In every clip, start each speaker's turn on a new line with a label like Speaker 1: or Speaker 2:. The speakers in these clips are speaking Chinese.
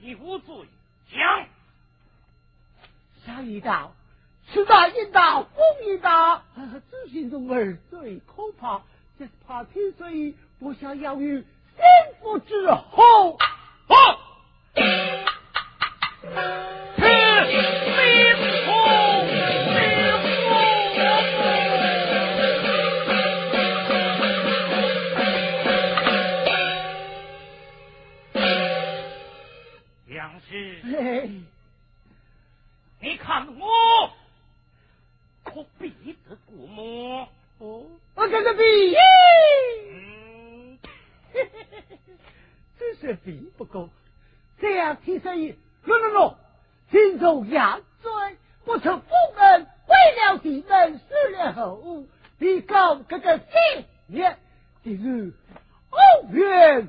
Speaker 1: 你无罪，讲。
Speaker 2: 下一道，此大一道，风一大，知心中儿最可怕，这是怕天水不想要与先父之后。
Speaker 1: 比不过么？
Speaker 2: 哦，我看哥比。
Speaker 1: 嘿
Speaker 2: 嘿，是比不过。这样天生一，咯咯咯，心中压罪，不成福门，为了弟们十了后，提高哥个信业，这是奥运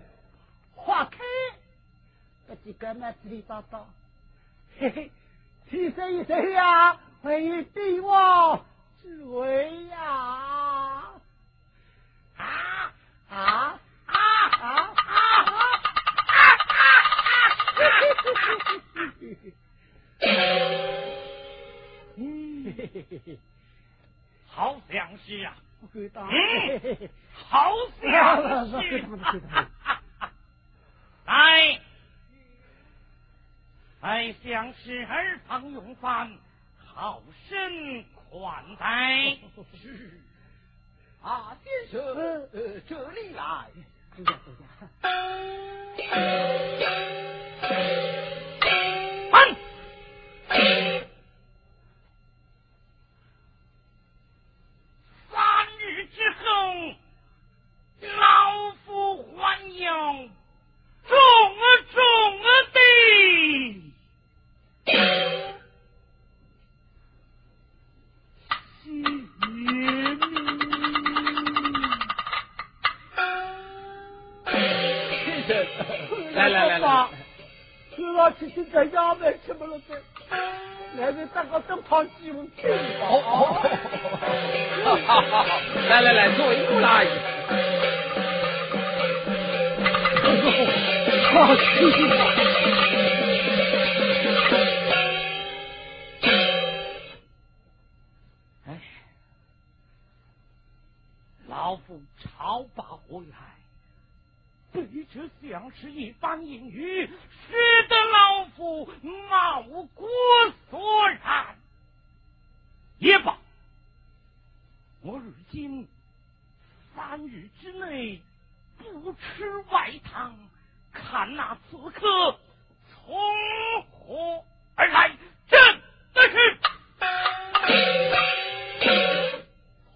Speaker 2: 花开，这几个嘛里呱呱，嘿嘿，提生一谁呀？非帝王之威呀！
Speaker 1: 啊
Speaker 2: 啊啊
Speaker 1: 啊
Speaker 2: 啊啊
Speaker 1: 啊啊！
Speaker 2: 嘿嘿嘿嘿嘿嘿嘿！
Speaker 1: 好详细呀！
Speaker 2: 嗯，
Speaker 1: 好详细、
Speaker 2: 啊！
Speaker 1: 来，来，相识儿彭永范。好生款待
Speaker 2: 啊先生呃这里来。吃现在要买吃不了的，来人打个灯泡鸡毛，
Speaker 3: 来来来，坐一坐来。
Speaker 2: 坐，哈哈哈！
Speaker 1: 老夫朝把回来。这像是一般隐喻，使得老夫毛骨悚然。也罢，我如今三日之内不吃外汤，看那刺客从何而来。真的是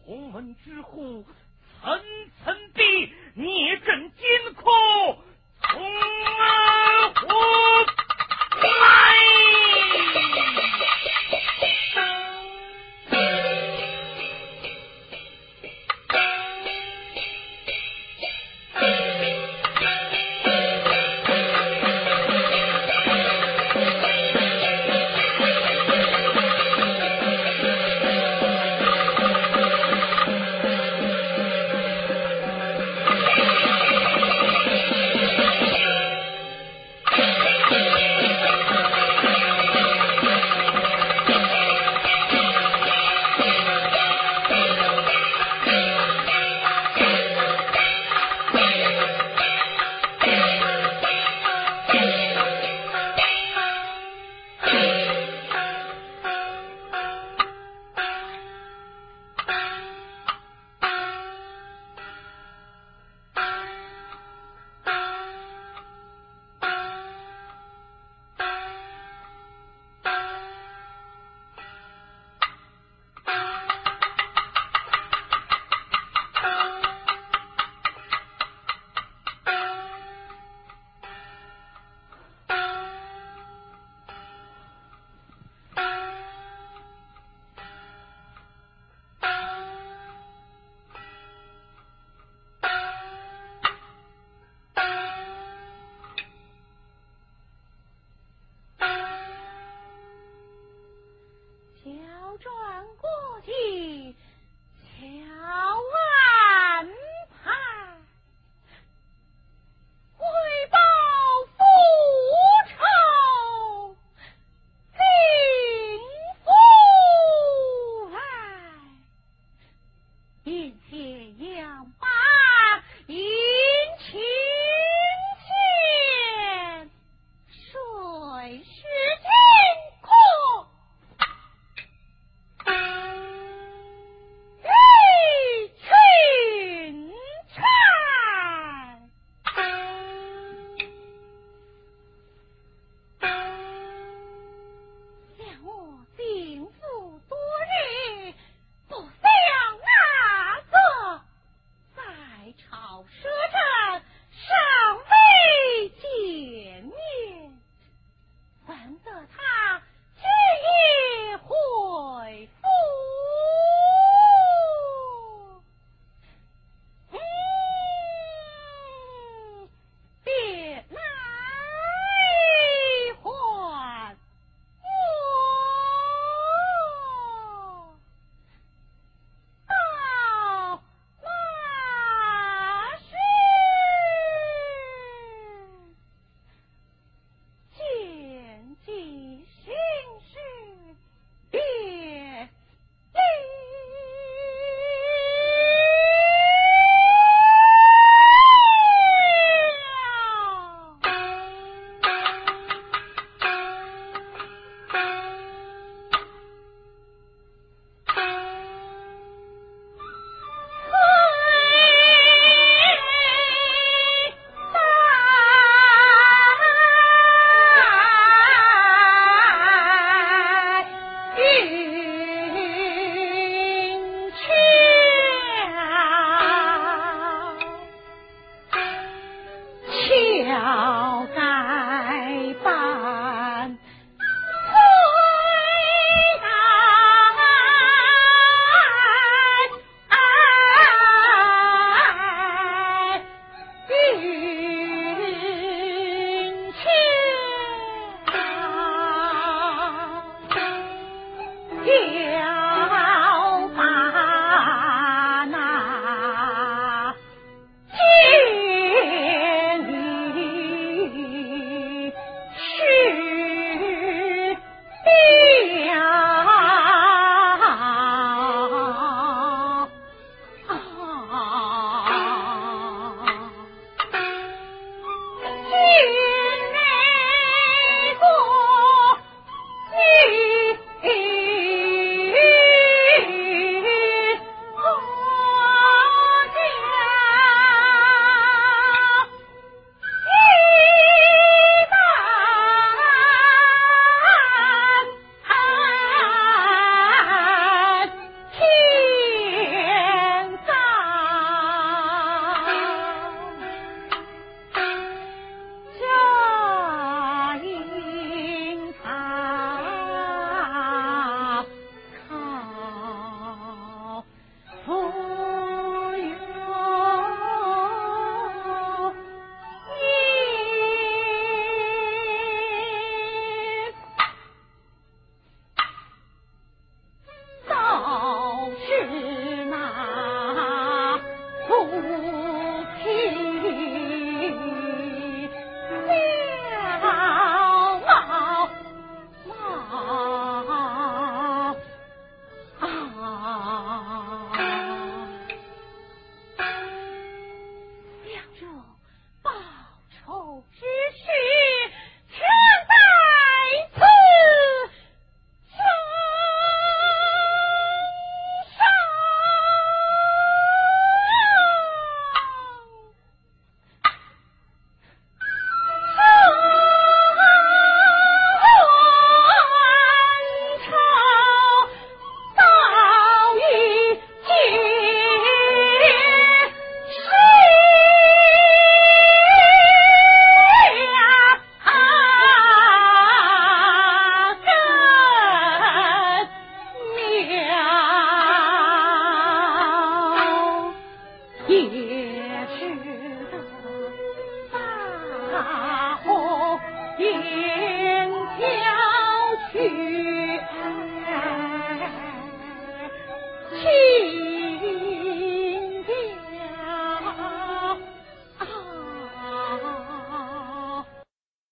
Speaker 1: 同门之户，层层。弟，你真金库。
Speaker 3: 转过去瞧 Hey. 去。